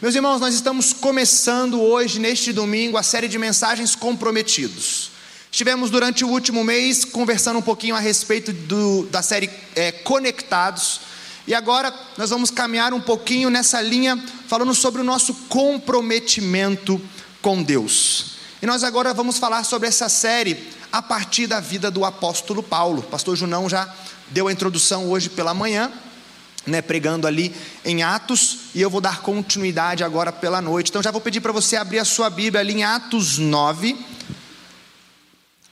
Meus irmãos, nós estamos começando hoje, neste domingo, a série de mensagens comprometidos. Estivemos durante o último mês conversando um pouquinho a respeito do, da série é, Conectados, e agora nós vamos caminhar um pouquinho nessa linha, falando sobre o nosso comprometimento com Deus. E nós agora vamos falar sobre essa série a partir da vida do apóstolo Paulo. Pastor Junão já deu a introdução hoje pela manhã, né, pregando ali em Atos, e eu vou dar continuidade agora pela noite. Então já vou pedir para você abrir a sua Bíblia ali em Atos 9,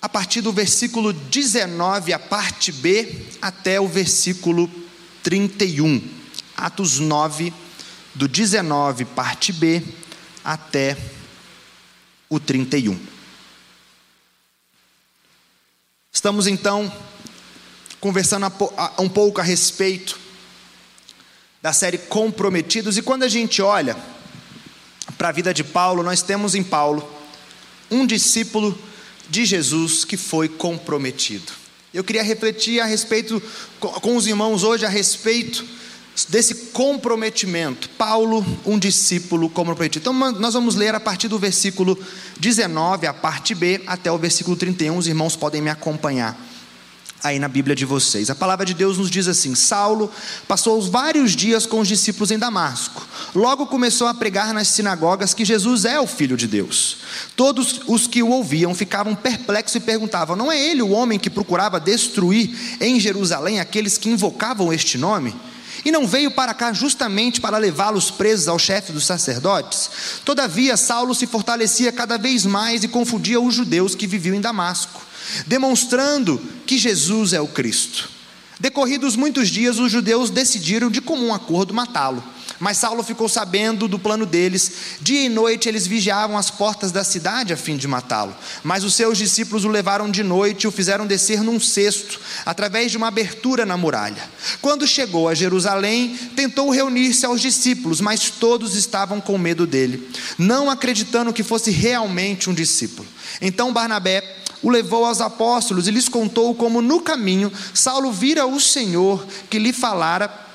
a partir do versículo 19, a parte B, até o versículo 31. Atos 9, do 19, parte B, até o 31. Estamos então conversando um pouco a respeito da série Comprometidos. E quando a gente olha para a vida de Paulo, nós temos em Paulo um discípulo de Jesus que foi comprometido. Eu queria refletir a respeito com os irmãos hoje a respeito desse comprometimento. Paulo, um discípulo comprometido. Então nós vamos ler a partir do versículo 19, a parte B, até o versículo 31. Os irmãos podem me acompanhar aí na Bíblia de vocês. A palavra de Deus nos diz assim: Saulo passou vários dias com os discípulos em Damasco. Logo começou a pregar nas sinagogas que Jesus é o Filho de Deus. Todos os que o ouviam ficavam perplexos e perguntavam: Não é ele o homem que procurava destruir em Jerusalém aqueles que invocavam este nome? E não veio para cá justamente para levá-los presos ao chefe dos sacerdotes? Todavia, Saulo se fortalecia cada vez mais e confundia os judeus que viviam em Damasco demonstrando que Jesus é o Cristo. Decorridos muitos dias, os judeus decidiram de comum acordo matá-lo. Mas Saulo ficou sabendo do plano deles. Dia e noite eles vigiavam as portas da cidade a fim de matá-lo. Mas os seus discípulos o levaram de noite e o fizeram descer num cesto, através de uma abertura na muralha. Quando chegou a Jerusalém, tentou reunir-se aos discípulos, mas todos estavam com medo dele, não acreditando que fosse realmente um discípulo. Então Barnabé o levou aos apóstolos e lhes contou como no caminho Saulo vira o Senhor que lhe falara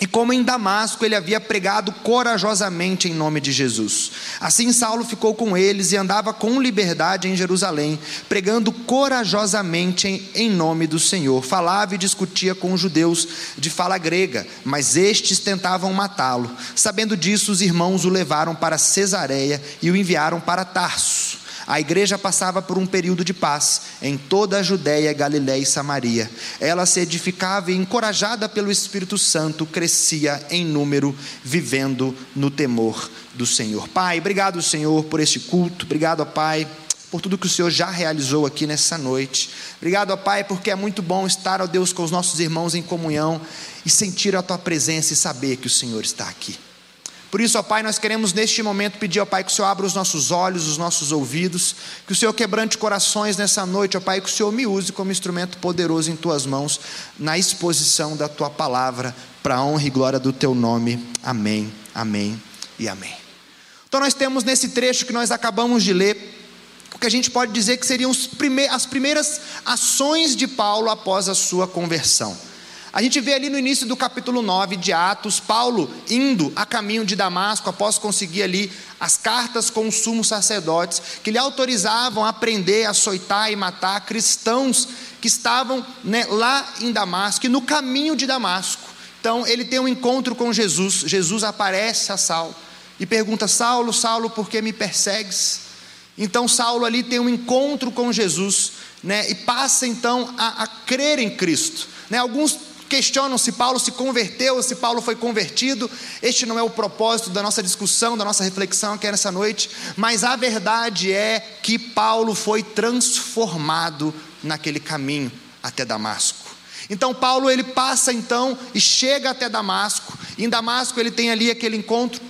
e como em Damasco ele havia pregado corajosamente em nome de Jesus. Assim Saulo ficou com eles e andava com liberdade em Jerusalém, pregando corajosamente em, nome do Senhor. Falava e discutia com os judeus de fala grega, mas estes tentavam matá-lo. Sabendo disso, os irmãos o levaram para Cesareia e o enviaram para Tarso. A igreja passava por um período de paz em toda a Judéia, Galiléia e Samaria. Ela se edificava e, encorajada pelo Espírito Santo, crescia em número, vivendo no temor do Senhor. Pai, obrigado, Senhor, por este culto. Obrigado, Pai por tudo que o Senhor já realizou aqui nessa noite. Obrigado, ó Pai, porque é muito bom estar, ó Deus, com os nossos irmãos em comunhão e sentir a Tua presença e saber que o Senhor está aqui. Por isso, ó Pai, nós queremos neste momento pedir, ó Pai, que o Senhor abra os nossos olhos, os nossos ouvidos, que o Senhor quebrante corações nessa noite, ó Pai, que o Senhor me use como instrumento poderoso em tuas mãos, na exposição da tua palavra, para a honra e glória do teu nome. Amém, amém e amém. Então, nós temos nesse trecho que nós acabamos de ler, o que a gente pode dizer que seriam as primeiras ações de Paulo após a sua conversão. A gente vê ali no início do capítulo 9 de Atos, Paulo indo a caminho de Damasco, após conseguir ali as cartas com os sumos sacerdotes, que lhe autorizavam a prender, açoitar e matar cristãos que estavam né, lá em Damasco, e no caminho de Damasco. Então ele tem um encontro com Jesus, Jesus aparece a Saulo e pergunta: Saulo, Saulo, por que me persegues? Então Saulo ali tem um encontro com Jesus, né, e passa então a, a crer em Cristo. Né, alguns questionam se Paulo se converteu se Paulo foi convertido. Este não é o propósito da nossa discussão, da nossa reflexão aqui nessa noite, mas a verdade é que Paulo foi transformado naquele caminho até Damasco. Então Paulo ele passa então e chega até Damasco. Em Damasco ele tem ali aquele encontro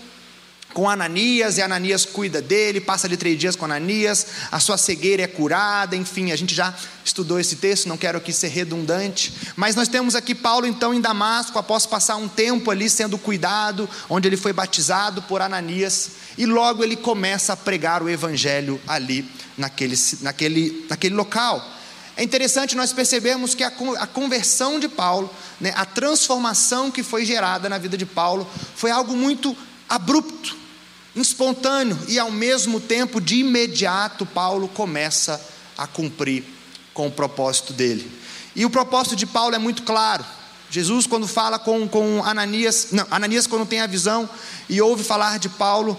com Ananias, e Ananias cuida dele, passa ali três dias com Ananias, a sua cegueira é curada, enfim, a gente já estudou esse texto, não quero aqui ser redundante, mas nós temos aqui Paulo então em Damasco, após passar um tempo ali sendo cuidado, onde ele foi batizado por Ananias, e logo ele começa a pregar o evangelho ali, naquele, naquele, naquele local. É interessante nós percebermos que a, conversão de Paulo, né, a transformação que foi gerada na vida de Paulo, foi algo muito abrupto, espontâneo e ao mesmo tempo, de imediato, Paulo começa a cumprir com o propósito dele. E o propósito de Paulo é muito claro. Jesus, quando fala com, com Ananias, não, Ananias, quando tem a visão e ouve falar de Paulo,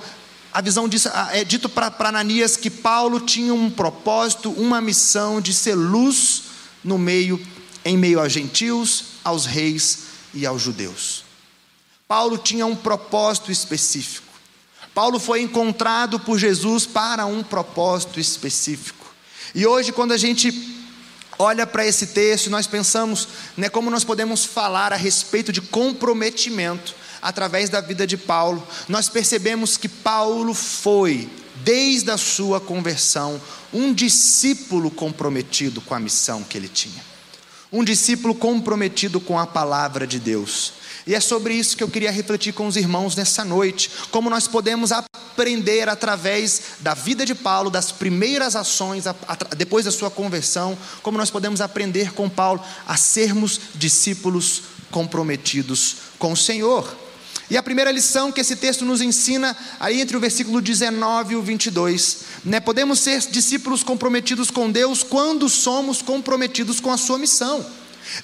a visão diz, é dito para Ananias que Paulo tinha um propósito, uma missão de ser luz no meio, em meio aos gentios, aos reis e aos judeus. Paulo tinha um propósito específico. Paulo foi encontrado por Jesus para um propósito específico. E hoje, quando a gente olha para esse texto, nós pensamos né, como nós podemos falar a respeito de comprometimento através da vida de Paulo. Nós percebemos que Paulo foi, desde a sua conversão, um discípulo comprometido com a missão que ele tinha, um discípulo comprometido com a palavra de Deus. E é sobre isso que eu queria refletir com os irmãos nessa noite. Como nós podemos aprender através da vida de Paulo, das primeiras ações, depois da sua conversão, como nós podemos aprender com Paulo a sermos discípulos comprometidos com o Senhor. E a primeira lição que esse texto nos ensina, aí entre o versículo 19 e o 22, né, podemos ser discípulos comprometidos com Deus quando somos comprometidos com a sua missão.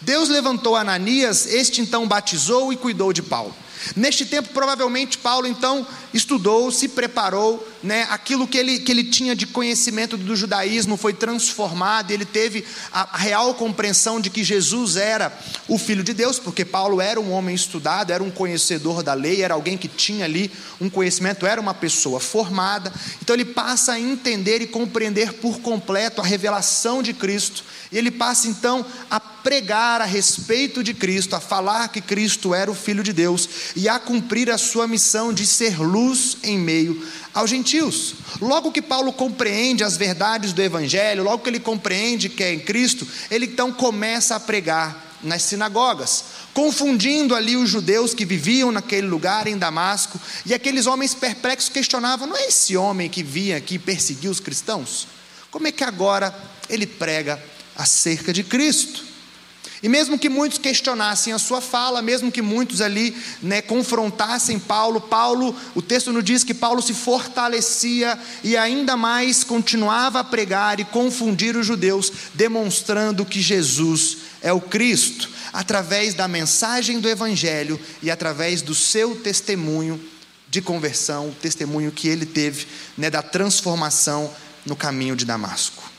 Deus levantou Ananias, este então batizou e cuidou de Paulo. Neste tempo, provavelmente, Paulo então estudou, se preparou, né, aquilo que ele, que ele tinha de conhecimento do judaísmo foi transformado, ele teve a, real compreensão de que Jesus era o Filho de Deus, porque Paulo era um homem estudado, era um conhecedor da lei, era alguém que tinha ali um conhecimento, era uma pessoa formada. Então ele passa a entender e compreender por completo a revelação de Cristo, e ele passa então a pregar a respeito de Cristo, a falar que Cristo era o Filho de Deus e a cumprir a sua missão de ser luz em meio aos gentios. Logo que Paulo compreende as verdades do Evangelho, logo que ele compreende que é em Cristo, ele então começa a pregar nas sinagogas, confundindo ali os judeus que viviam naquele lugar em Damasco, e aqueles homens perplexos questionavam: não é esse homem que vinha aqui perseguir os cristãos? Como é que agora ele prega acerca de Cristo? E mesmo que muitos questionassem a sua fala, mesmo que muitos ali né, confrontassem Paulo, Paulo, o texto nos diz que Paulo se fortalecia e ainda mais continuava a pregar e confundir os judeus, demonstrando que Jesus é o Cristo, através da mensagem do Evangelho e através do seu testemunho de conversão, o testemunho que ele teve né, da transformação no caminho de Damasco.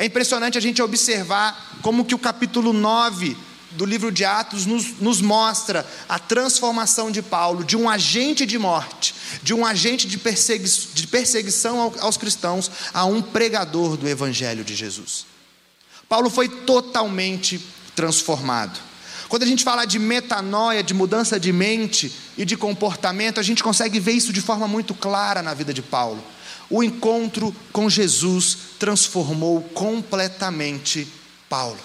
É impressionante a gente observar como que o capítulo 9 do livro de Atos nos, nos, mostra a transformação de Paulo de um agente de morte, de um agente de, persegui de perseguição aos cristãos, a um pregador do Evangelho de Jesus. Paulo foi totalmente transformado. Quando a gente fala de metanoia, de mudança de mente e de comportamento, a gente consegue ver isso de forma muito clara na vida de Paulo. O encontro com Jesus transformou completamente Paulo.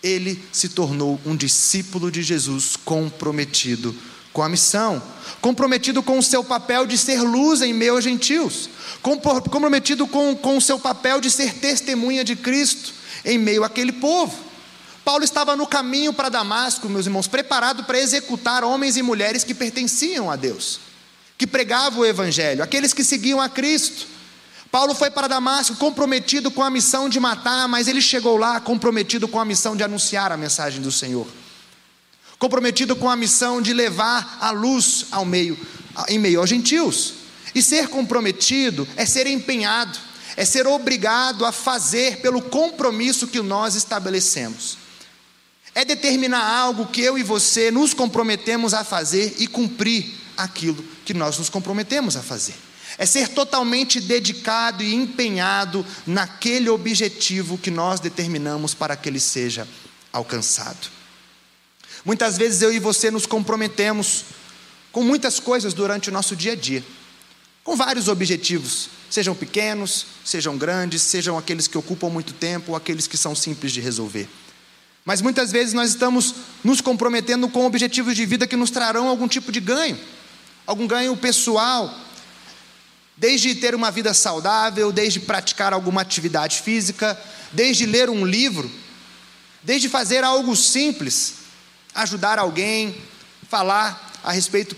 Ele se tornou um discípulo de Jesus comprometido com a missão, comprometido com o seu papel de ser luz em meio aos gentios, comprometido com, com o seu papel de ser testemunha de Cristo em meio àquele povo. Paulo estava no caminho para Damasco, meus irmãos, preparado para executar homens e mulheres que pertenciam a Deus que pregavam o Evangelho, aqueles que seguiam a Cristo. Paulo foi para Damasco comprometido com a missão de matar, mas ele chegou lá comprometido com a missão de anunciar a mensagem do Senhor. Comprometido com a missão de levar a luz ao meio, em meio aos gentios. E ser comprometido é ser empenhado, é ser obrigado a fazer pelo compromisso que nós estabelecemos. É determinar algo que eu e você nos comprometemos a fazer e cumprir aquilo que nós nos comprometemos a fazer. É ser totalmente dedicado e empenhado naquele objetivo que nós determinamos para que ele seja alcançado. Muitas vezes eu e você nos comprometemos com muitas coisas durante o nosso dia a dia, com vários objetivos, sejam pequenos, sejam grandes, sejam aqueles que ocupam muito tempo ou aqueles que são simples de resolver. Mas muitas vezes nós estamos nos comprometendo com objetivos de vida que nos trarão algum tipo de ganho algum ganho pessoal, desde ter uma vida saudável, desde praticar alguma atividade física, desde ler um livro, desde fazer algo simples, ajudar alguém, falar a respeito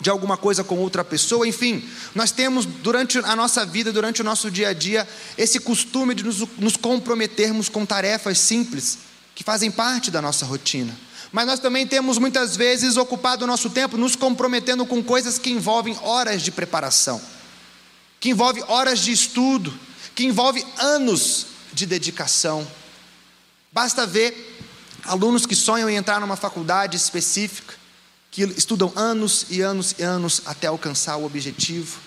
de alguma coisa com outra pessoa, enfim, nós temos durante a nossa vida, durante o nosso dia a dia, esse costume de nos, nos comprometermos com tarefas simples que fazem parte da nossa rotina. Mas nós também temos muitas vezes ocupado o nosso tempo nos comprometendo com coisas que envolvem horas de preparação, que envolvem horas de estudo, que envolvem anos de dedicação. Basta ver alunos que sonham em entrar numa faculdade específica, que estudam anos e anos e anos até alcançar o objetivo.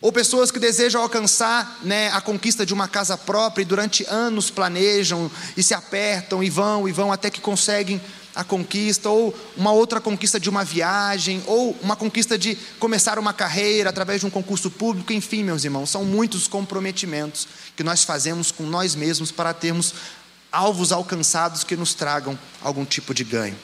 Ou pessoas que desejam alcançar né, a conquista de uma casa própria e durante anos planejam e se apertam e vão e vão até que conseguem a conquista, ou uma outra conquista de uma viagem, ou uma conquista de começar uma carreira através de um concurso público, enfim, meus irmãos, são muitos comprometimentos que nós fazemos com nós mesmos para termos alvos alcançados que nos tragam algum tipo de ganho.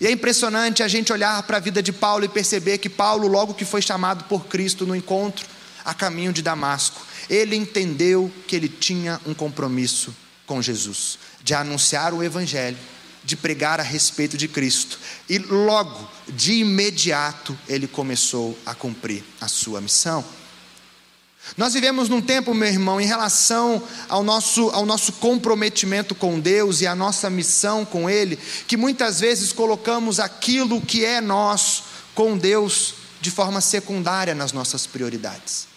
E é impressionante a gente olhar para a vida de Paulo e perceber que Paulo, logo que foi chamado por Cristo no encontro a caminho de Damasco, ele entendeu que ele tinha um compromisso com Jesus, de anunciar o Evangelho, de pregar a respeito de Cristo. E logo, de imediato, ele começou a cumprir a sua missão. Nós vivemos num tempo, meu irmão, em relação ao nosso, ao nosso comprometimento com Deus e a nossa missão com Ele, que muitas vezes colocamos aquilo que é nós com Deus de forma secundária nas nossas prioridades.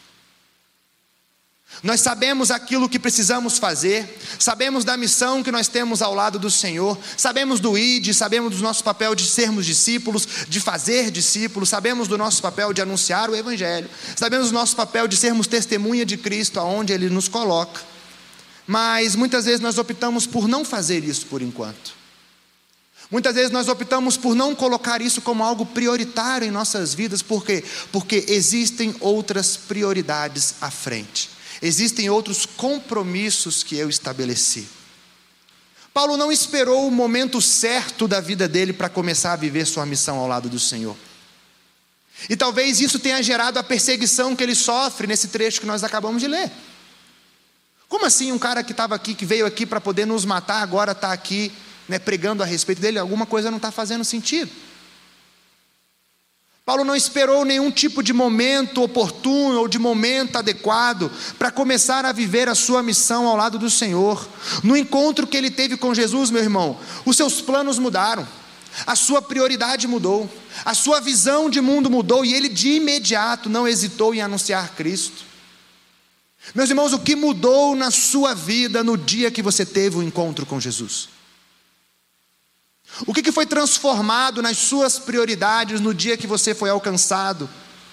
Nós sabemos aquilo que precisamos fazer, sabemos da missão que nós temos ao lado do Senhor, sabemos do ID, sabemos do nosso papel de sermos discípulos, de fazer discípulos, sabemos do nosso papel de anunciar o Evangelho, sabemos do nosso papel de sermos testemunha de Cristo aonde Ele nos coloca, mas muitas vezes nós optamos por não fazer isso por enquanto. Muitas vezes nós optamos por não colocar isso como algo prioritário em nossas vidas, por quê? Porque existem outras prioridades à frente existem outros compromissos que eu estabeleci. Paulo não esperou o momento certo da vida dele para começar a viver sua missão ao lado do Senhor. E talvez isso tenha gerado a perseguição que ele sofre nesse trecho que nós acabamos de ler. Como assim um cara que estava aqui, que veio aqui para poder nos matar, agora está aqui né, pregando a respeito dele? Alguma coisa não está fazendo sentido. Paulo não esperou nenhum tipo de momento oportuno ou de momento adequado para começar a viver a sua missão ao lado do Senhor. No encontro que ele teve com Jesus, meu irmão, os seus planos mudaram, a sua prioridade mudou, a sua visão de mundo mudou e ele de imediato não hesitou em anunciar Cristo. Meus irmãos, o que mudou na sua vida no dia que você teve o encontro com Jesus? O que foi transformado nas suas prioridades no dia que você foi alcançado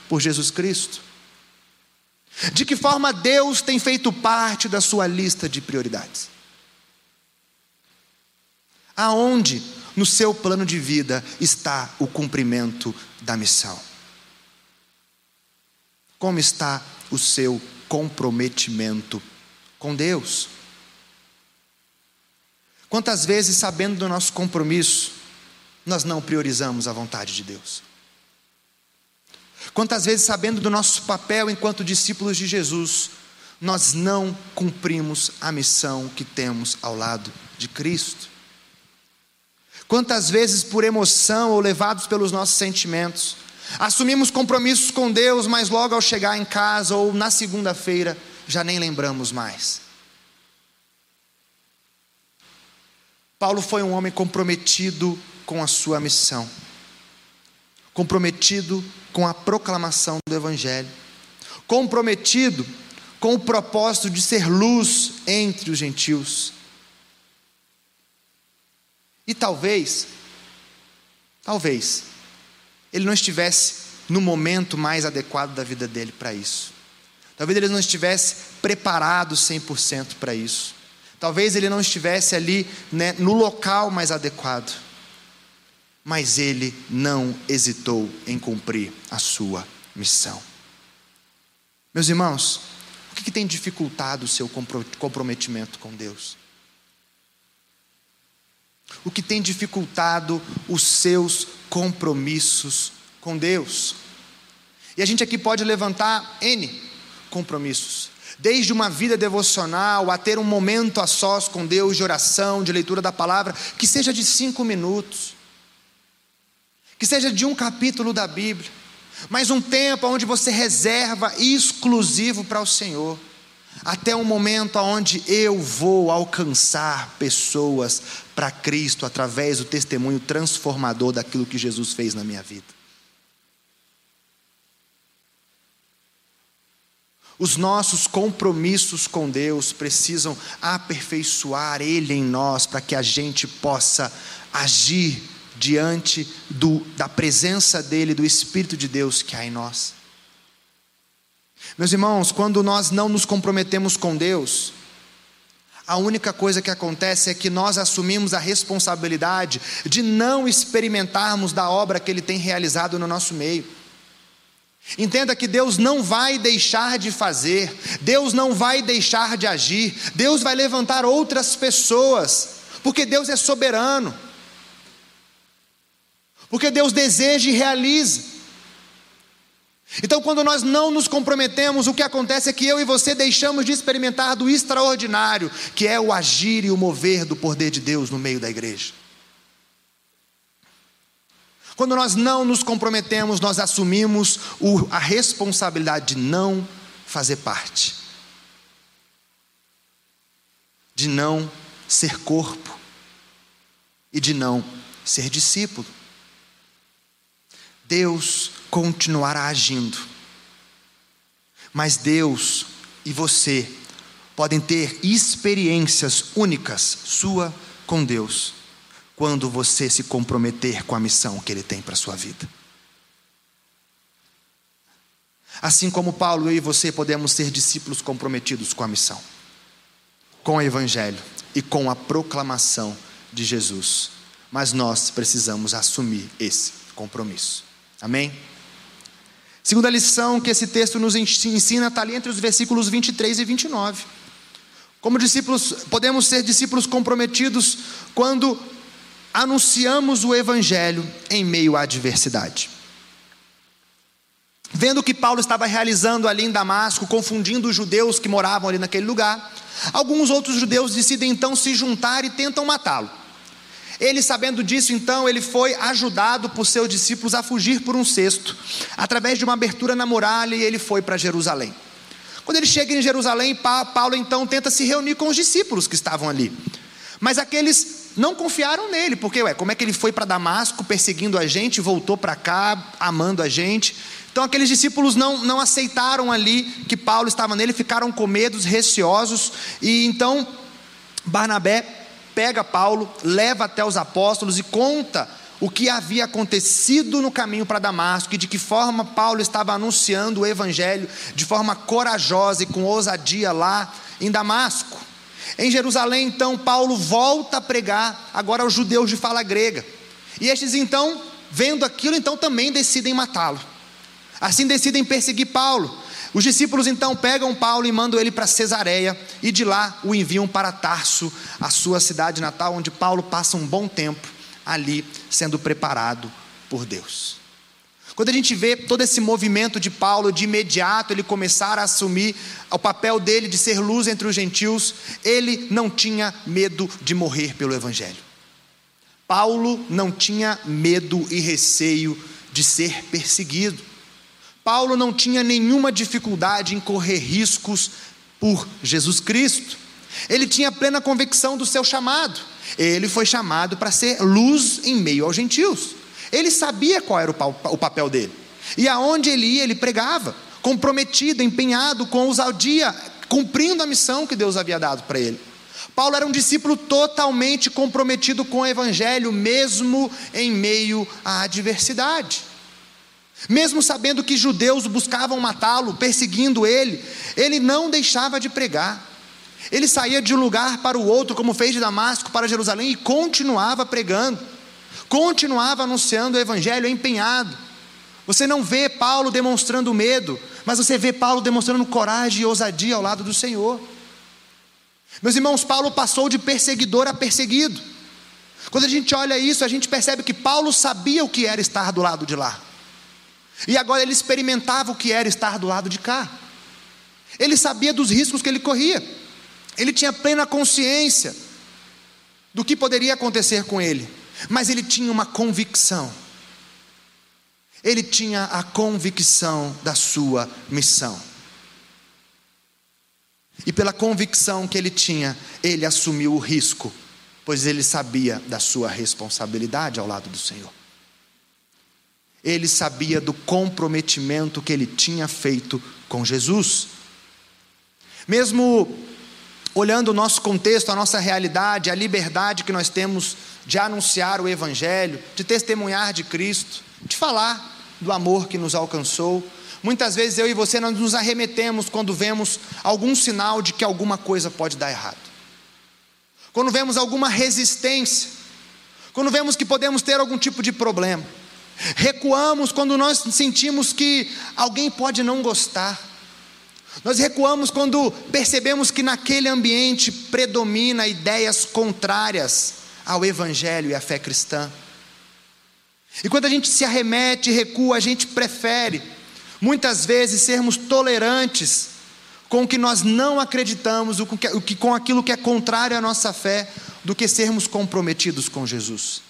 por Jesus Cristo? De que forma Deus tem feito parte da sua lista de prioridades? Aonde no seu plano de vida está o cumprimento da missão? Como está o seu comprometimento com Deus? Quantas vezes, sabendo do nosso compromisso, nós não priorizamos a vontade de Deus? Quantas vezes, sabendo do nosso papel enquanto discípulos de Jesus, nós não cumprimos a missão que temos ao lado de Cristo? Quantas vezes, por emoção ou levados pelos nossos sentimentos, assumimos compromissos com Deus, mas logo ao chegar em casa ou na segunda-feira já nem lembramos mais? Paulo foi um homem comprometido com a sua missão, comprometido com a proclamação do Evangelho, comprometido com o propósito de ser luz entre os gentios. E talvez, talvez, ele não estivesse no momento mais adequado da vida dele para isso. Talvez ele não estivesse preparado 100% para isso. Talvez ele não estivesse ali né, no local mais adequado, mas ele não hesitou em cumprir a sua missão. Meus irmãos, o que, que tem dificultado o seu comprometimento com Deus? O que tem dificultado os seus compromissos com Deus? E a gente aqui pode levantar N compromissos desde uma vida devocional a ter um momento a sós com Deus de oração, de leitura da palavra, que seja de cinco minutos, que seja de um capítulo da Bíblia, mas um tempo onde você reserva exclusivo para o Senhor, até um momento onde eu vou alcançar pessoas para Cristo através do testemunho transformador daquilo que Jesus fez na minha vida. Os nossos compromissos com Deus precisam aperfeiçoar Ele em nós para que a gente possa agir diante do, da presença dEle, do Espírito de Deus que há em nós. Meus irmãos, quando nós não nos comprometemos com Deus, a única coisa que acontece é que nós assumimos a responsabilidade de não experimentarmos da obra que Ele tem realizado no nosso meio. Entenda que Deus não vai deixar de fazer, Deus não vai deixar de agir, Deus vai levantar outras pessoas, porque Deus é soberano, porque Deus deseja e realiza. Então, quando nós não nos comprometemos, o que acontece é que eu e você deixamos de experimentar do extraordinário, que é o agir e o mover do poder de Deus no meio da igreja. Quando nós não nos comprometemos, nós assumimos a responsabilidade de não fazer parte, de não ser corpo. E de não ser discípulo. Deus continuará agindo, mas Deus e você podem ter experiências únicas sua com Deus quando você se comprometer com a missão que Ele tem para a sua vida. Assim como Paulo, eu e você podemos ser discípulos comprometidos com a missão, com o Evangelho e com a proclamação de Jesus. Mas nós precisamos assumir esse compromisso. Amém? Segunda lição que esse texto nos ensina está ali entre os versículos 23 e 29. Como discípulos, podemos ser discípulos comprometidos quando anunciamos o Evangelho em meio à adversidade. Vendo o que Paulo estava realizando ali em Damasco, confundindo os judeus que moravam ali naquele lugar, alguns outros judeus decidem então se juntar e tentam matá-lo. Ele, sabendo disso, então, ele foi ajudado por seus discípulos a fugir por um cesto, através de uma abertura na muralha, e ele foi para Jerusalém. Quando ele chega em Jerusalém, Paulo então tenta se reunir com os discípulos que estavam ali. Mas aqueles não confiaram nele, porque, ué, como é que ele foi para Damasco perseguindo a gente, voltou para cá amando a gente? Então aqueles discípulos não, não aceitaram ali que Paulo estava nele, ficaram com medos, receosos, e então Barnabé pega Paulo, leva até os apóstolos e conta o que havia acontecido no caminho para Damasco e de que forma Paulo estava anunciando o evangelho de forma corajosa e com ousadia lá em Damasco. Em Jerusalém, então, Paulo volta a pregar agora aos judeus de fala grega. E estes, então, vendo aquilo, então também decidem matá-lo. Assim decidem perseguir Paulo. Os discípulos então pegam Paulo e mandam ele para Cesareia e de lá o enviam para Tarso, a sua cidade natal, onde Paulo passa um bom tempo ali sendo preparado por Deus. Quando a gente vê todo esse movimento de Paulo, de imediato ele começar a assumir o papel dele de ser luz entre os gentios, ele não tinha medo de morrer pelo Evangelho. Paulo não tinha medo e receio de ser perseguido. Paulo não tinha nenhuma dificuldade em correr riscos por Jesus Cristo. Ele tinha plena convicção do seu chamado. Ele foi chamado para ser luz em meio aos gentios. Ele sabia qual era o papel dele. E aonde ele ia, ele pregava, comprometido, empenhado, com ousadia, cumprindo a missão que Deus havia dado para ele. Paulo era um discípulo totalmente comprometido com o Evangelho, mesmo em meio à adversidade. Mesmo sabendo que judeus buscavam matá-lo, perseguindo ele, ele não deixava de pregar. Ele saía de um lugar para o outro, como fez de Damasco para Jerusalém, e continuava pregando continuava anunciando o evangelho empenhado. Você não vê Paulo demonstrando medo, mas você vê Paulo demonstrando coragem e ousadia ao lado do Senhor. Meus irmãos, Paulo passou de perseguidor a perseguido. Quando a gente olha isso, a gente percebe que Paulo sabia o que era estar do lado de lá. E agora ele experimentava o que era estar do lado de cá. Ele sabia dos riscos que ele corria. Ele tinha plena consciência do que poderia acontecer com ele mas ele tinha uma convicção. Ele tinha a convicção da sua missão. E pela convicção que ele tinha, ele assumiu o risco, pois ele sabia da sua responsabilidade ao lado do Senhor. Ele sabia do comprometimento que ele tinha feito com Jesus. Mesmo olhando o nosso contexto, a nossa realidade, a liberdade que nós temos de anunciar o Evangelho, de testemunhar de Cristo, de falar do amor que nos alcançou, Muitas vezes eu e você nós nos arremetemos quando vemos algum sinal de que alguma coisa pode dar errado. Quando vemos alguma resistência, quando vemos que podemos ter algum tipo de problema. Recuamos quando nós sentimos que alguém pode não gostar. Nós recuamos quando percebemos que naquele ambiente predomina ideias contrárias ao evangelho e à fé cristã. E quando a gente se arremete e recua, a gente prefere Muitas vezes sermos tolerantes com o que nós não acreditamos, o que, com aquilo que é contrário à nossa fé, do que sermos comprometidos com Jesus.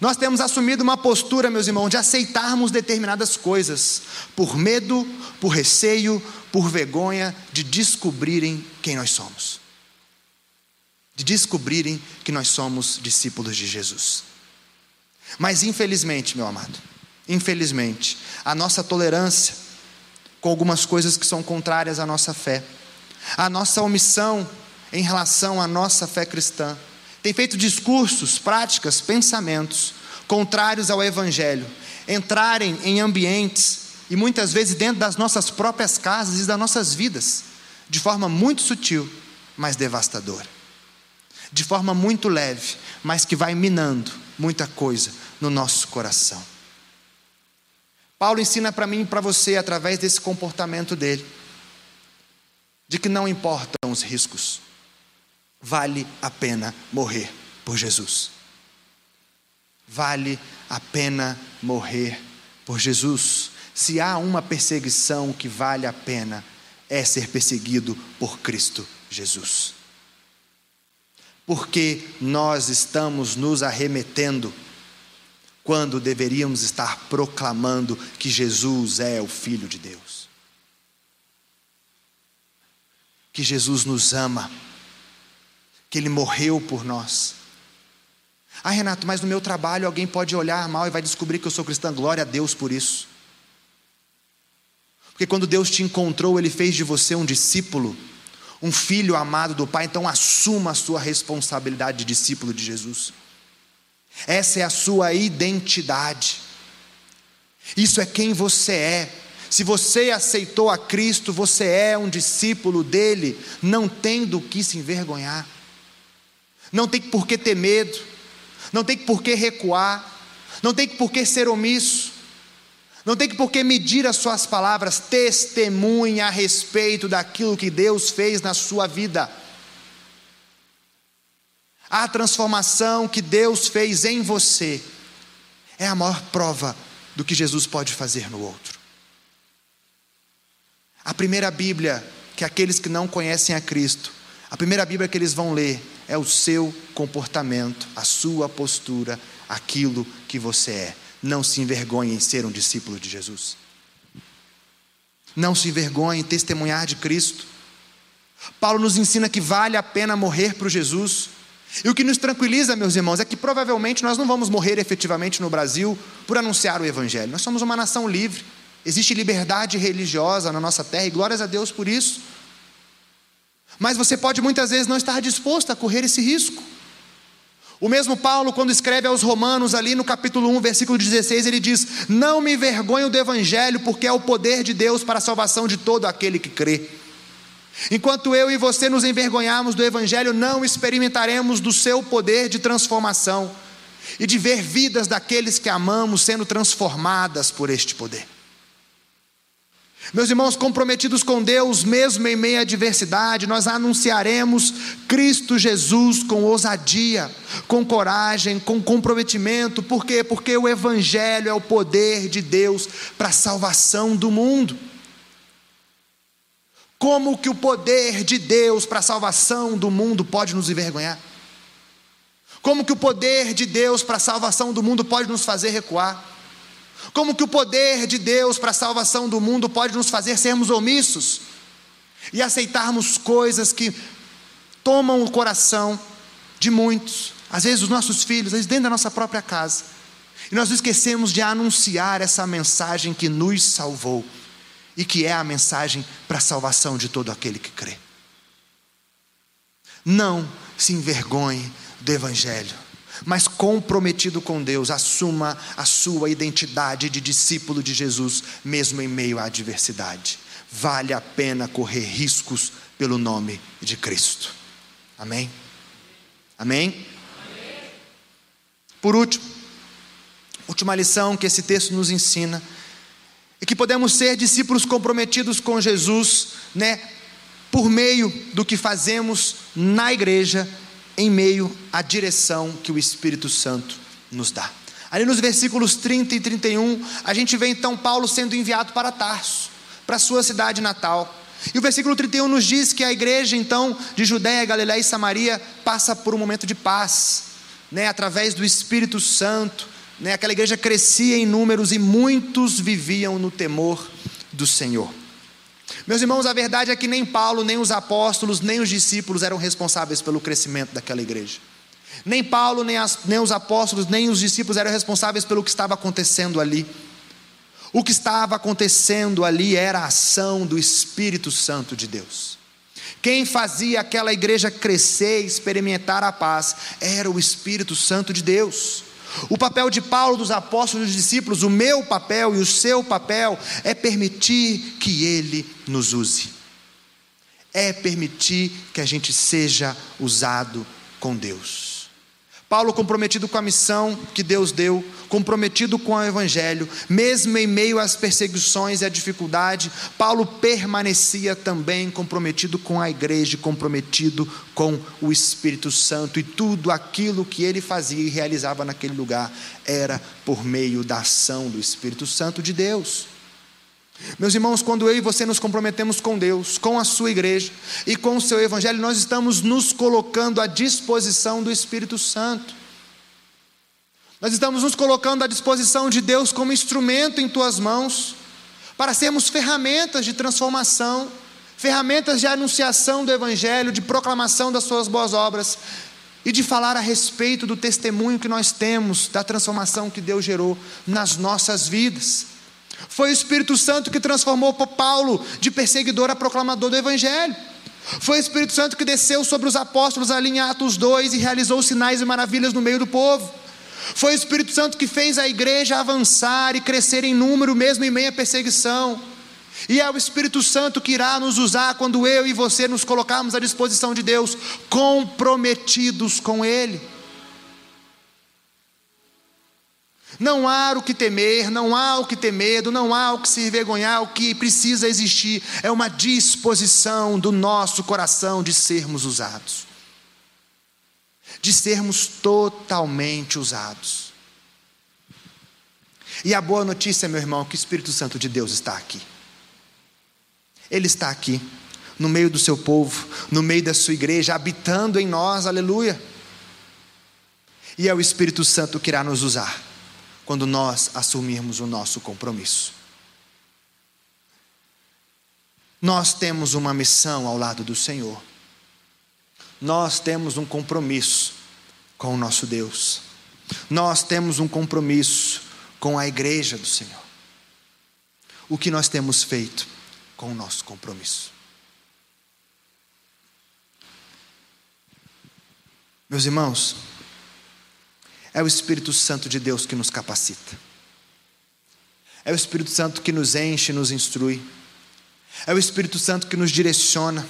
Nós temos assumido uma postura, meus irmãos, de aceitarmos determinadas coisas, por medo, por receio, por vergonha de descobrirem quem nós somos. De descobrirem que nós somos discípulos de Jesus. Mas infelizmente, meu amado, infelizmente, a nossa tolerância com algumas coisas que são contrárias à nossa fé, a nossa omissão em relação à nossa fé cristã, tem feito discursos, práticas, pensamentos contrários ao Evangelho entrarem em ambientes e muitas vezes dentro das nossas próprias casas e das nossas vidas, de forma muito sutil, mas devastadora. De forma muito leve, mas que vai minando muita coisa no nosso coração. Paulo ensina para mim e para você, através desse comportamento dele, de que não importam os riscos, vale a pena morrer por Jesus. Vale a pena morrer por Jesus. Se há uma perseguição que vale a pena, é ser perseguido por Cristo Jesus. Porque nós estamos nos arremetendo quando deveríamos estar proclamando que Jesus é o Filho de Deus. Que Jesus nos ama, que Ele morreu por nós. Ah, Renato, mas no meu trabalho alguém pode olhar mal e vai descobrir que eu sou cristão. Glória a Deus por isso. Porque quando Deus te encontrou, Ele fez de você um discípulo, um filho amado do Pai. Então assuma a sua responsabilidade de discípulo de Jesus. Essa é a sua identidade. Isso é quem você é. Se você aceitou a Cristo, você é um discípulo dele, não tem do que se envergonhar, não tem por que ter medo, não tem por que recuar, não tem por que ser omisso, não tem por que medir as suas palavras, testemunhe a respeito daquilo que Deus fez na sua vida. A transformação que Deus fez em você é a maior prova do que Jesus pode fazer no outro. A primeira Bíblia que aqueles que não conhecem a Cristo, a primeira Bíblia que eles vão ler é o seu comportamento, a sua postura, aquilo que você é. Não se envergonhe em ser um discípulo de Jesus. Não se envergonhe em testemunhar de Cristo. Paulo nos ensina que vale a pena morrer para Jesus. E o que nos tranquiliza, meus irmãos, é que provavelmente nós não vamos morrer efetivamente no Brasil por anunciar o Evangelho. Nós somos uma nação livre, existe liberdade religiosa na nossa terra e glórias a Deus por isso. Mas você pode muitas vezes não estar disposto a correr esse risco. O mesmo Paulo, quando escreve aos Romanos, ali no capítulo 1, versículo 16, ele diz: Não me envergonho do Evangelho, porque é o poder de Deus para a salvação de todo aquele que crê. Enquanto eu e você nos envergonharmos do Evangelho, não experimentaremos do seu poder de transformação e de ver vidas daqueles que amamos sendo transformadas por este poder. Meus irmãos, comprometidos com Deus, mesmo em meio à adversidade, nós anunciaremos Cristo Jesus com ousadia, com coragem, com comprometimento. Por quê? Porque o Evangelho é o poder de Deus para a salvação do mundo. Como que o poder de Deus para a salvação do mundo pode nos envergonhar? Como que o poder de Deus para a salvação do mundo pode nos fazer recuar? Como que o poder de Deus para a salvação do mundo pode nos fazer sermos omissos e aceitarmos coisas que tomam o coração de muitos, às vezes os nossos filhos, às vezes dentro da nossa própria casa. E nós esquecemos de anunciar essa mensagem que nos salvou e que é a mensagem para a salvação de todo aquele que crê. Não se envergonhe do Evangelho, mas comprometido com Deus, assuma a sua identidade de discípulo de Jesus, mesmo em meio à adversidade. Vale a pena correr riscos pelo nome de Cristo. Amém? Amém? Por último, última lição que esse texto nos ensina é que podemos ser discípulos comprometidos com Jesus, né, por meio do que fazemos na igreja, em meio à direção que o Espírito Santo nos dá. Ali nos versículos 30 e 31, a gente vê então Paulo sendo enviado para Tarso, para sua cidade natal. E o versículo 31 nos diz que a igreja então de Judéia, Galiléia e Samaria passa por um momento de paz, né, através do Espírito Santo. Né, aquela igreja crescia em números e muitos viviam no temor do Senhor. Meus irmãos, a verdade é que nem Paulo, nem os apóstolos, nem os discípulos eram responsáveis pelo crescimento daquela igreja. Nem Paulo, nem, as, nem os apóstolos, nem os discípulos eram responsáveis pelo que estava acontecendo ali. O que estava acontecendo ali era a ação do Espírito Santo de Deus. Quem fazia aquela igreja crescer e experimentar a paz era o Espírito Santo de Deus. O papel de Paulo, dos apóstolos e dos discípulos, o meu papel e o seu papel é permitir que ele nos use. É permitir que a gente seja usado com Deus. Paulo, comprometido com a missão que Deus deu, comprometido com o Evangelho, mesmo em meio às perseguições e à dificuldade, Paulo permanecia também comprometido com a igreja, comprometido com o Espírito Santo, e tudo aquilo que ele fazia e realizava naquele lugar era por meio da ação do Espírito Santo de Deus. Meus irmãos, quando eu e você nos comprometemos com Deus, com a sua igreja e com o seu evangelho, nós estamos nos colocando à disposição do Espírito Santo. Nós estamos nos colocando à disposição de Deus como instrumento em tuas mãos, para sermos ferramentas de transformação, ferramentas de anunciação do evangelho, de proclamação das suas boas obras e de falar a respeito do testemunho que nós temos da transformação que Deus gerou nas nossas vidas. Foi o Espírito Santo que transformou Paulo de perseguidor a proclamador do Evangelho. Foi o Espírito Santo que desceu sobre os apóstolos ali em Atos 2 e realizou sinais e maravilhas no meio do povo. Foi o Espírito Santo que fez a igreja avançar e crescer em número, mesmo em meio à perseguição. E é o Espírito Santo que irá nos usar quando eu e você nos colocarmos à disposição de Deus, comprometidos com Ele. Não há o que temer, não há o que ter medo, não há o que se envergonhar, o que precisa existir é uma disposição do nosso coração de sermos usados, de sermos totalmente usados. E a boa notícia, meu irmão, é que o Espírito Santo de Deus está aqui. Ele está aqui, no meio do seu povo, no meio da sua igreja, habitando em nós, aleluia. E é o Espírito Santo que irá nos usar quando nós assumirmos o nosso compromisso. Nós temos uma missão ao lado do Senhor. Nós temos um compromisso com o nosso Deus. Nós temos um compromisso com a igreja do Senhor. O que nós temos feito com o nosso compromisso? Meus irmãos, é o Espírito Santo de Deus que nos capacita. É o Espírito Santo que nos enche, nos instrui. É o Espírito Santo que nos direciona.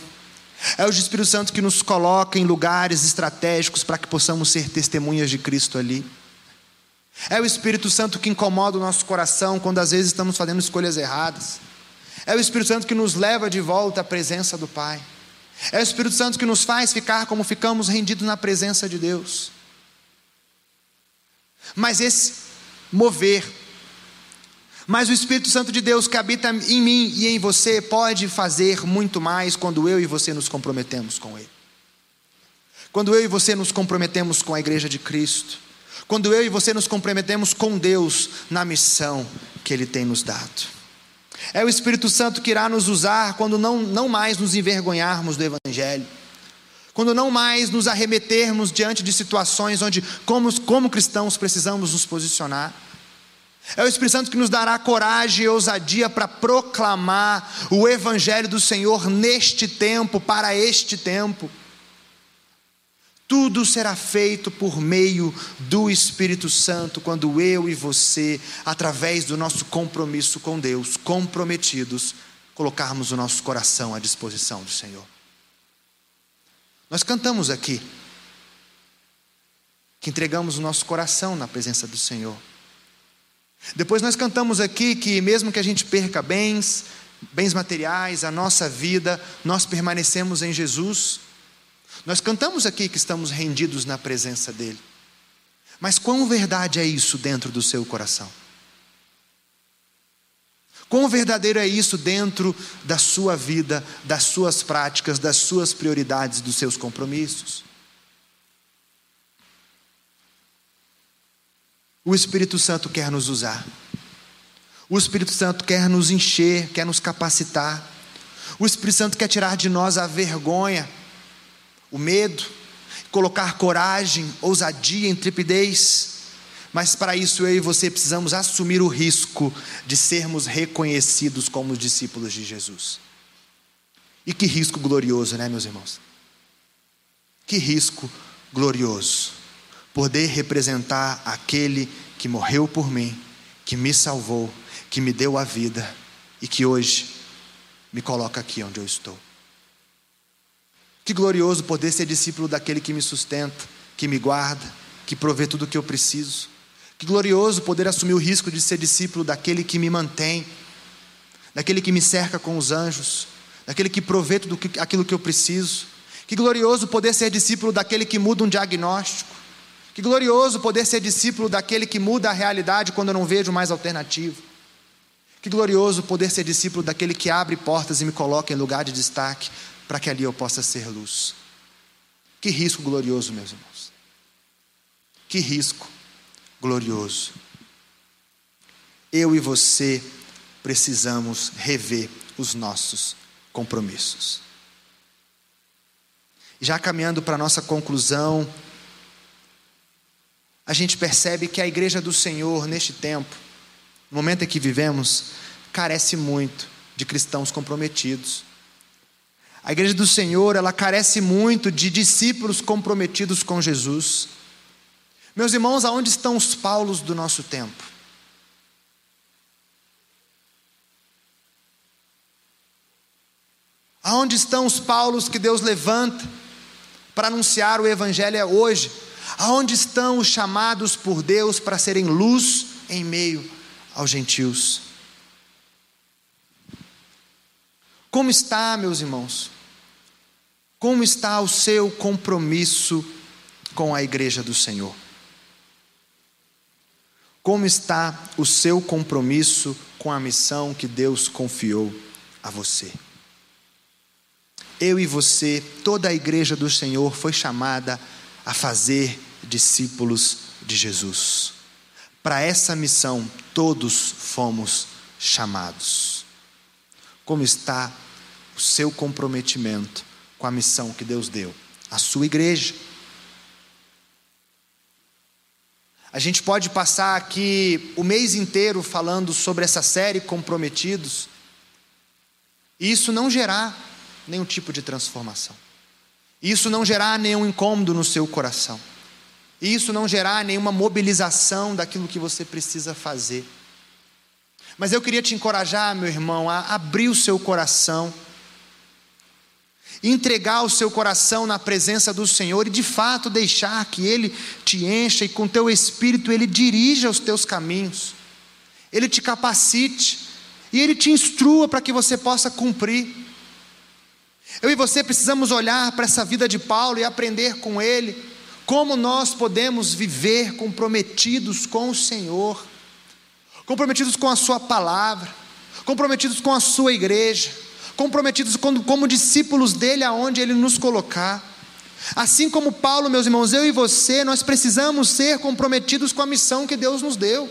É o Espírito Santo que nos coloca em lugares estratégicos para que possamos ser testemunhas de Cristo ali. É o Espírito Santo que incomoda o nosso coração quando às vezes estamos fazendo escolhas erradas. É o Espírito Santo que nos leva de volta à presença do Pai. É o Espírito Santo que nos faz ficar como ficamos rendidos na presença de Deus. Mas esse mover, mas o Espírito Santo de Deus que habita em mim e em você pode fazer muito mais quando eu e você nos comprometemos com Ele. Quando eu e você nos comprometemos com a igreja de Cristo, Quando eu e você nos comprometemos com Deus na missão que Ele tem nos dado. É o Espírito Santo que irá nos usar quando não, não mais nos envergonharmos do Evangelho. Quando não mais nos arremetermos diante de situações onde, como, como cristãos, precisamos nos posicionar. É o Espírito Santo que nos dará coragem e ousadia para proclamar o Evangelho do Senhor neste tempo, para este tempo. Tudo será feito por meio do Espírito Santo, quando eu e você, através do nosso compromisso com Deus, comprometidos, colocarmos o nosso coração à disposição do Senhor. Nós cantamos aqui que entregamos o nosso coração na presença do Senhor. Depois nós cantamos aqui que mesmo que a gente perca bens, bens materiais, a nossa vida, nós permanecemos em Jesus. Nós cantamos aqui que estamos rendidos na presença dele. Mas quão verdade é isso dentro do seu coração? Quão verdadeiro é isso dentro da sua vida, das suas práticas, das suas prioridades, dos seus compromissos? O Espírito Santo quer nos usar. O Espírito Santo quer nos encher, quer nos capacitar. O Espírito Santo quer tirar de nós a vergonha, o medo, colocar coragem, ousadia, intrepidez. Mas para isso eu e você precisamos assumir o risco de sermos reconhecidos como os discípulos de Jesus. E que risco glorioso, né, meus irmãos? Que risco glorioso poder representar aquele que morreu por mim, que me salvou, que me deu a vida e que hoje me coloca aqui onde eu estou. Que glorioso poder ser discípulo daquele que me sustenta, que me guarda, que provê tudo o que eu preciso. Que glorioso poder assumir o risco de ser discípulo daquele que me mantém, daquele que me cerca com os anjos, daquele que provê tudo aquilo que eu preciso. Que glorioso poder ser discípulo daquele que muda um diagnóstico, que glorioso poder ser discípulo daquele que muda a realidade quando eu não vejo mais alternativa. Que glorioso poder ser discípulo daquele que abre portas e me coloca em lugar de destaque para que ali eu possa ser luz. Que risco glorioso, meus irmãos. Que risco glorioso. Eu e você precisamos rever os nossos compromissos. Já caminhando para a nossa conclusão, a gente percebe que a igreja do Senhor, neste tempo, no momento em que vivemos, carece muito de cristãos comprometidos. A igreja do Senhor, ela carece muito de discípulos comprometidos com Jesus. Meus irmãos, aonde estão os Paulos do nosso tempo? Aonde estão os Paulos que Deus levanta para anunciar o Evangelho hoje? Aonde estão os chamados por Deus para serem luz em meio aos gentios? Como está, meus irmãos? Como está o seu compromisso com a igreja do Senhor? Como está o seu compromisso com a missão que Deus confiou a você? Eu e você, toda a igreja do Senhor foi chamada a fazer discípulos de Jesus. Para essa missão, todos fomos chamados. Como está o seu comprometimento com a missão que Deus deu? A sua igreja. A gente pode passar aqui o mês inteiro falando sobre essa série Comprometidos, e isso não gerar nenhum tipo de transformação isso não gerar nenhum incômodo no seu coração, isso não gerar nenhuma mobilização daquilo que você precisa fazer. Mas eu queria te encorajar, meu irmão, a abrir o seu coração, entregar o seu coração na presença do Senhor e de fato deixar que Ele te encha e com teu espírito Ele dirija os teus caminhos, Ele te capacite e Ele te instrua para que você possa cumprir. Eu e você precisamos olhar para essa vida de Paulo e aprender com ele como nós podemos viver comprometidos com o Senhor, comprometidos com a Sua palavra, comprometidos com a Sua igreja, comprometidos como, discípulos dele aonde ele nos colocar. Assim como Paulo, meus irmãos, eu e você, nós precisamos ser comprometidos com a missão que Deus nos deu.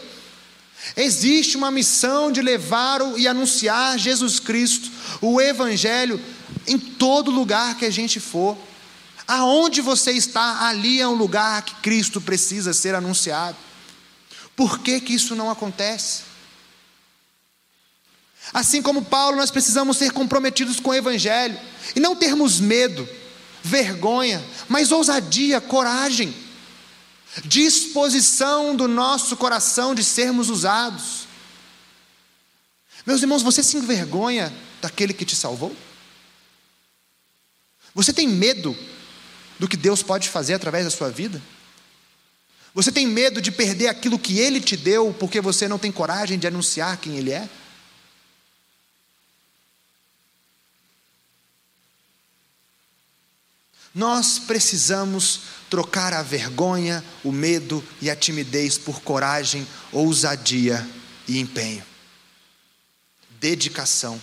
Existe uma missão de levar e anunciar Jesus Cristo, o Evangelho, em todo lugar que a gente for. Aonde você está, ali é um lugar que Cristo precisa ser anunciado. Por que, que isso não acontece? Assim como Paulo, nós precisamos ser comprometidos com o Evangelho e não termos medo, vergonha, mas ousadia, coragem, disposição do nosso coração de sermos usados. Meus irmãos, você se envergonha daquele que te salvou? Você tem medo do que Deus pode fazer através da sua vida? Você tem medo de perder aquilo que Ele te deu porque você não tem coragem de anunciar quem Ele é? Nós precisamos trocar a vergonha, o medo e a timidez por coragem, ousadia e empenho. Dedicação,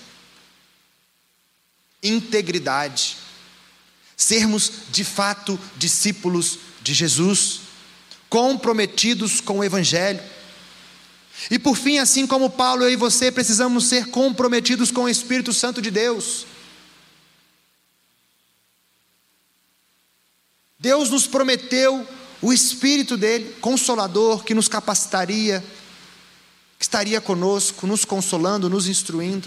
integridade, sermos de fato discípulos de Jesus, comprometidos com o Evangelho. E por fim, assim como Paulo, eu e você precisamos ser comprometidos com o Espírito Santo de Deus. Deus nos prometeu o Espírito dele, consolador, que nos capacitaria, que estaria conosco, nos consolando, nos instruindo.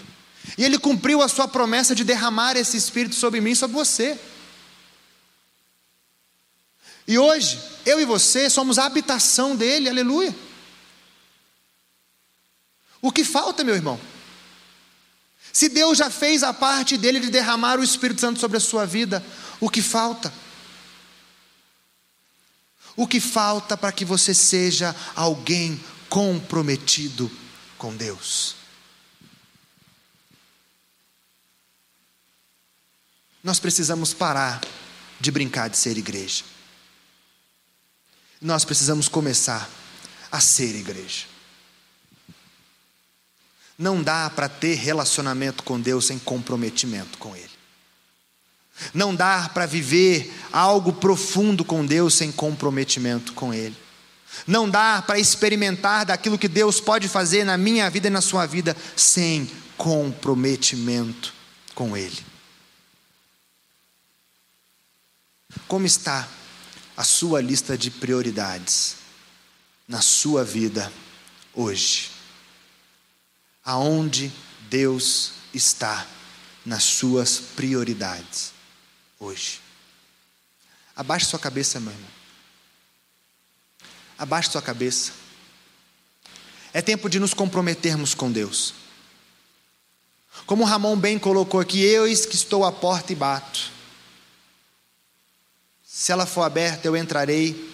E ele cumpriu a sua promessa de derramar esse Espírito sobre mim, sobre você. E hoje, eu e você somos a habitação dele, aleluia. O que falta, meu irmão? Se Deus já fez a parte dele de derramar o Espírito Santo sobre a sua vida, o que falta? O que falta para que você seja alguém comprometido com Deus? Nós precisamos parar de brincar de ser igreja. Nós precisamos começar a ser igreja. Não dá para ter relacionamento com Deus sem comprometimento com Ele. Não dá para viver algo profundo com Deus sem comprometimento com Ele. Não dá para experimentar daquilo que Deus pode fazer na minha vida e na sua vida sem comprometimento com Ele. Como está a sua lista de prioridades na sua vida hoje? Aonde Deus está nas suas prioridades? Hoje. Abaixe sua cabeça, meu irmão. Abaixe sua cabeça. É tempo de nos comprometermos com Deus. Como Ramon bem colocou aqui, eu que estou à porta e bato. Se ela for aberta, eu entrarei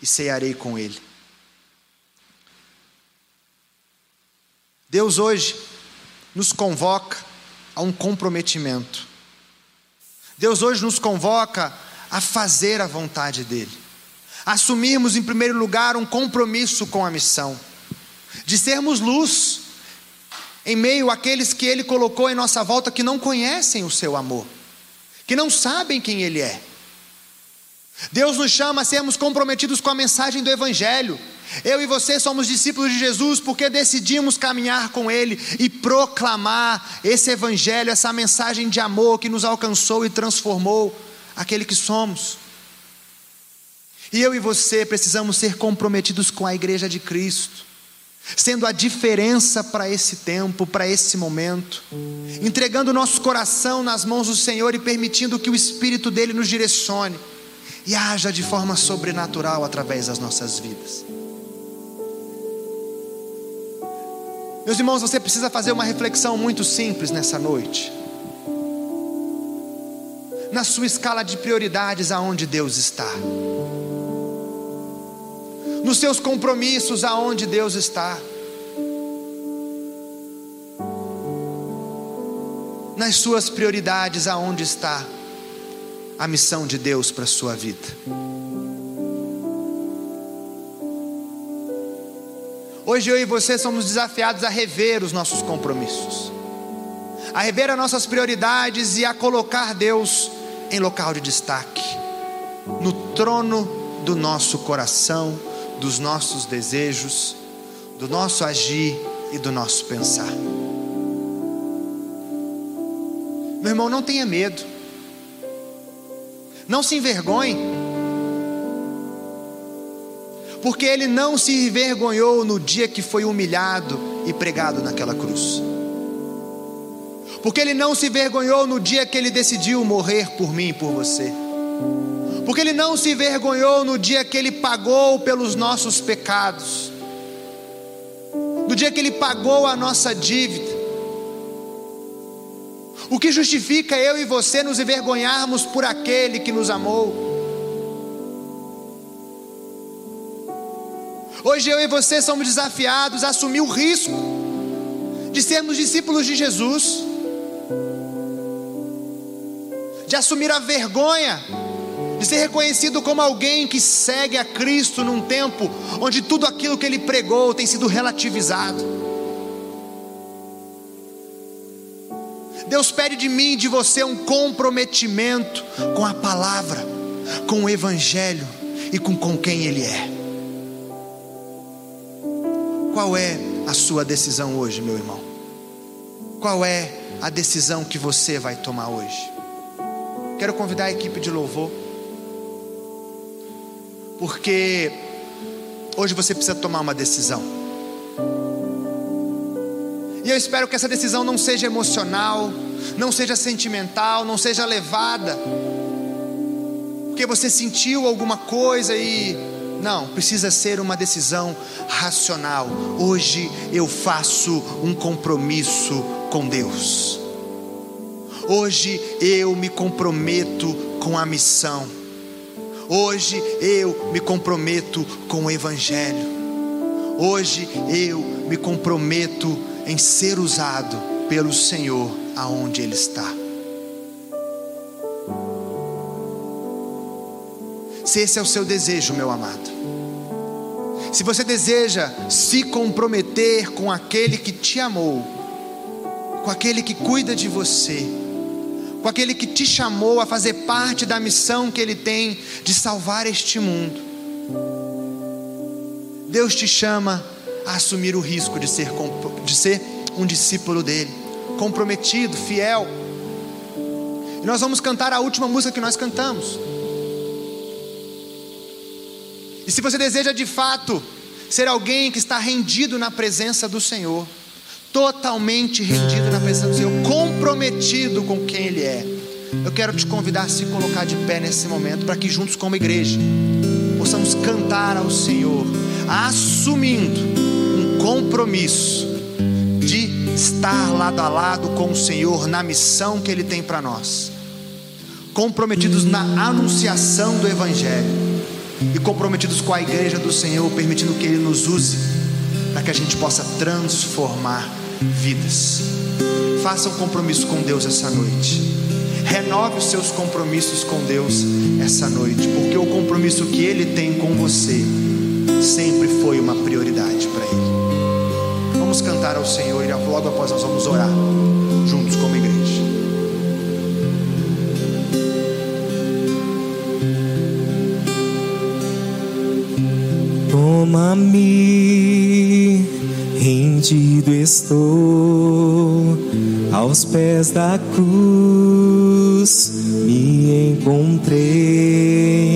e cearei com Ele. Deus hoje nos convoca a um comprometimento. Deus hoje nos convoca a fazer a vontade dEle, assumirmos em primeiro lugar um compromisso com a missão, de sermos luz em meio àqueles que Ele colocou em nossa volta que não conhecem o Seu amor, que não sabem quem Ele é. Deus nos chama a sermos comprometidos com a mensagem do Evangelho, eu e você somos discípulos de Jesus porque decidimos caminhar com Ele e proclamar esse Evangelho, essa mensagem de amor que nos alcançou e transformou aquele que somos. E eu e você precisamos ser comprometidos com a Igreja de Cristo, sendo a diferença para esse tempo, para esse momento, entregando nosso coração nas mãos do Senhor e permitindo que o Espírito dele nos direcione e haja de forma sobrenatural através das nossas vidas. Meus irmãos, você precisa fazer uma reflexão muito simples nessa noite. Na sua escala de prioridades, aonde Deus está. Nos seus compromissos, aonde Deus está. Nas suas prioridades, aonde está a missão de Deus para a sua vida. Hoje eu e você somos desafiados a rever os nossos compromissos, a rever as nossas prioridades e a colocar Deus em local de destaque, no trono do nosso coração, dos nossos desejos, do nosso agir e do nosso pensar. Meu irmão, não tenha medo, não se envergonhe, porque ele não se envergonhou no dia que foi humilhado e pregado naquela cruz porque ele não se vergonhou no dia que ele decidiu morrer por mim e por você, porque ele não se vergonhou no dia que ele pagou pelos nossos pecados, no dia que ele pagou a nossa dívida. O que justifica eu e você nos envergonharmos por aquele que nos amou? Hoje eu e você somos desafiados a assumir o risco de sermos discípulos de Jesus de assumir a vergonha, de ser reconhecido como alguém que segue a Cristo num tempo onde tudo aquilo que ele pregou tem sido relativizado. Deus pede de mim e de você um comprometimento com a palavra, com o Evangelho e com, com quem Ele é. Qual é a sua decisão hoje, meu irmão? Qual é a decisão que você vai tomar hoje? Quero convidar a equipe de louvor, porque hoje você precisa tomar uma decisão. E eu espero que essa decisão não seja emocional, não seja sentimental, não seja levada, porque você sentiu alguma coisa e. Não, precisa ser uma decisão racional. Hoje eu faço um compromisso com Deus. Hoje eu me comprometo com a missão. Hoje eu me comprometo com o Evangelho. Hoje eu me comprometo em ser usado pelo Senhor aonde Ele está. Se esse é o seu desejo, meu amado, se você deseja se comprometer com aquele que te amou, com aquele que cuida de você, com aquele que te chamou a fazer parte da missão que ele tem de salvar este mundo. Deus te chama a assumir o risco de ser, de ser um discípulo dele, comprometido, fiel. E nós vamos cantar a última música que nós cantamos. E se você deseja de fato ser alguém que está rendido na presença do Senhor, totalmente rendido na presença do Senhor, comprometido com quem Ele é. Eu quero te convidar a se colocar de pé nesse momento, para que juntos, como igreja, possamos cantar ao Senhor, assumindo um compromisso de estar lado a lado com o Senhor na missão que Ele tem para nós, comprometidos na anunciação do Evangelho e comprometidos com a igreja do Senhor, permitindo que Ele nos use para que a gente possa transformar vidas. Faça um compromisso com Deus essa noite. Renove os seus compromissos com Deus essa noite, porque o compromisso que Ele tem com você sempre foi uma prioridade para Ele. Vamos cantar ao Senhor e logo após nós vamos orar juntos como igreja. Toma-me rendido estou aos pés da cruz, me encontrei.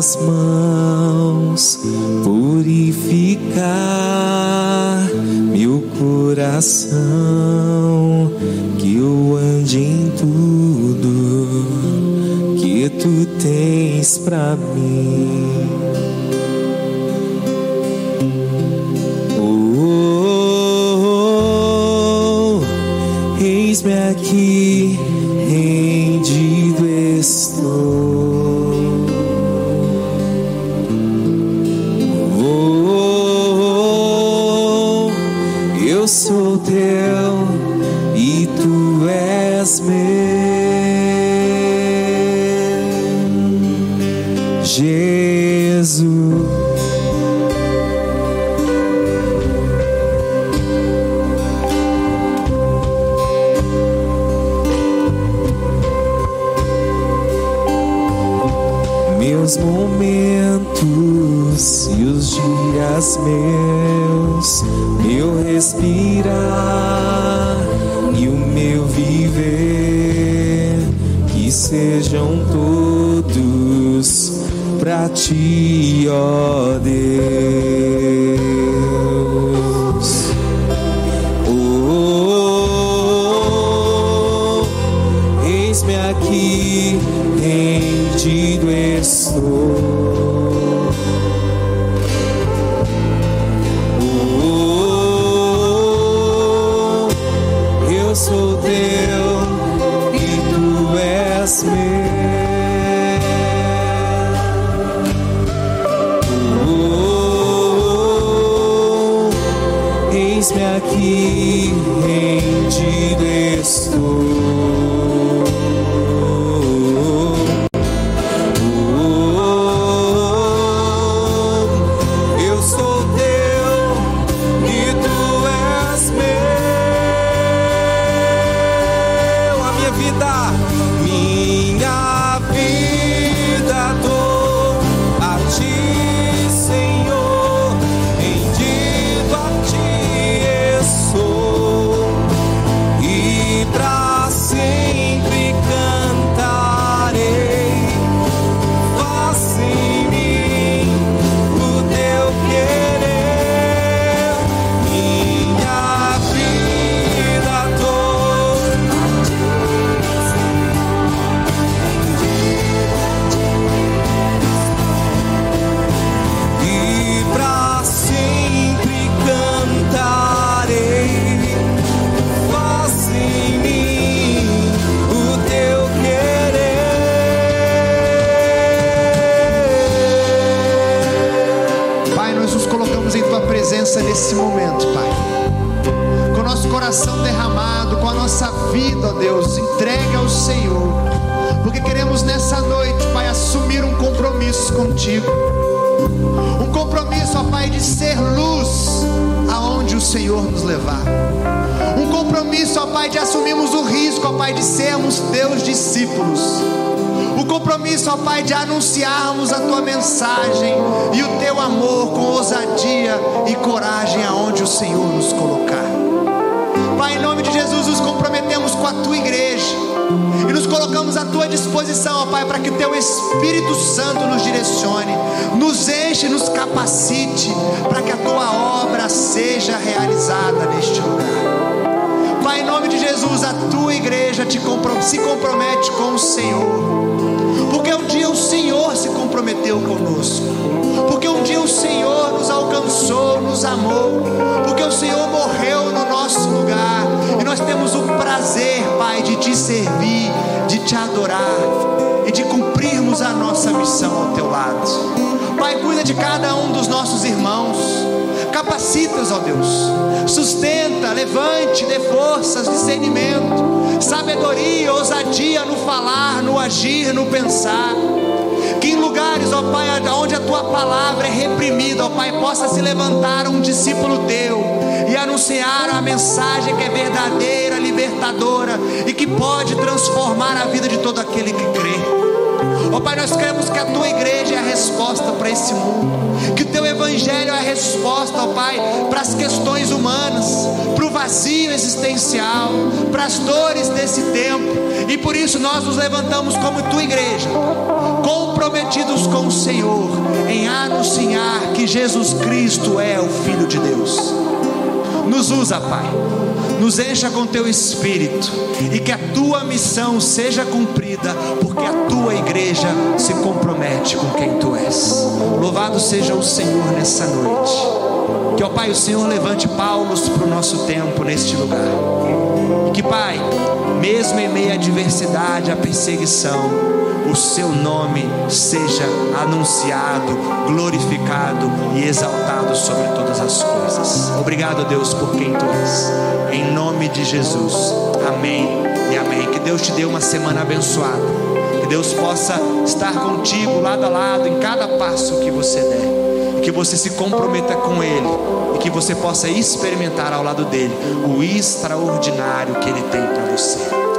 Minhas mãos purificar meu coração, que eu ande em tudo que tu tens para mim. Meu respirar e o meu viver, que sejam todos pra ti, ó Deus. Assumirmos o risco, ó Pai, de sermos teus discípulos. O compromisso, ó Pai, de anunciarmos a tua mensagem e o teu amor com ousadia e coragem aonde o Senhor nos colocar. Pai, em nome de Jesus, nos comprometemos com a tua igreja e nos colocamos à tua disposição, ó Pai, para que o teu Espírito Santo nos direcione, nos enche, nos capacite, para que a tua obra seja realizada neste lugar. Nome de Jesus, a tua igreja se compromete com o Senhor. Porque um dia o Senhor se comprometeu conosco. Porque um dia o Senhor nos alcançou, nos amou. Porque o Senhor morreu no nosso lugar. E nós temos o prazer, Pai, de te servir, de te adorar e de cumprirmos a nossa missão ao teu lado. Pai, cuida de cada um dos nossos irmãos. Capacita-os, ó Deus. Sustenta, levante, dê forças, discernimento, sabedoria, ousadia no falar, no agir, no pensar. Que em lugares, ó Pai, onde a tua palavra é reprimida, ó Pai, possa se levantar um discípulo teu e anunciar a mensagem que é verdadeira, libertadora e que pode transformar a vida de todo aquele que crê. Ó Pai, nós queremos que a tua igreja é a resposta para esse mundo, que o teu evangelho é a resposta, ó Pai, para as questões humanas, para o vazio existencial, para as dores desse tempo, e por isso nós nos levantamos como tua igreja, comprometidos com o Senhor, em anunciar que Jesus Cristo é o Filho de Deus. Nos usa, Pai. Nos encha com teu espírito e que a tua missão seja cumprida, porque a tua igreja se compromete com quem tu és. Louvado seja o Senhor nessa noite. Que, ó Pai, o Senhor levante Paulos para o nosso tempo neste lugar. E que, Pai, mesmo em meio à adversidade, à perseguição, o seu nome seja anunciado, glorificado e exaltado sobre todas as coisas. Obrigado, Deus, por quem tu és. Em nome de Jesus. Amém e amém. Que Deus te dê uma semana abençoada. Que Deus possa estar contigo lado a lado em cada passo que você der que você se comprometa com Ele e que você possa experimentar ao lado dele o extraordinário que Ele tem para você.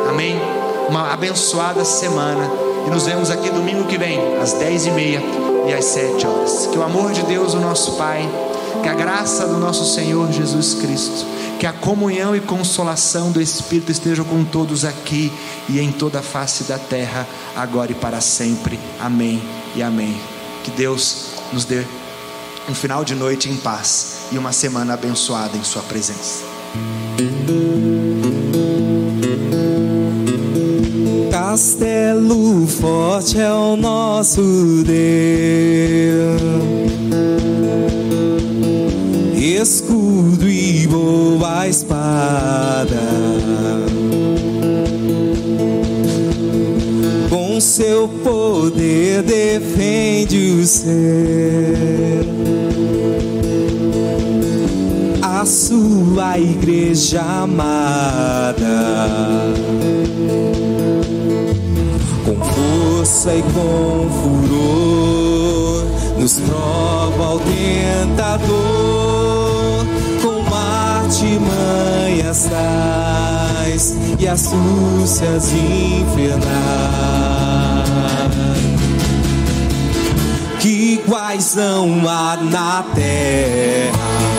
Amém? Uma abençoada semana e nos vemos aqui domingo que vem, às dez e meia e às sete horas. Que o amor de Deus, o nosso Pai, que a graça do nosso Senhor Jesus Cristo, que a comunhão e consolação do Espírito estejam com todos aqui e em toda a face da terra, agora e para sempre. Amém e amém. Que Deus nos dê um final de noite em paz e uma semana abençoada em Sua presença. Castelo forte é o nosso Deus, escudo boa espada. Com seu poder defende o céu a sua igreja amada. Com força e com furor, nos prova o tentador, artimanhas tais e astúcias infernais. Que iguais não há na terra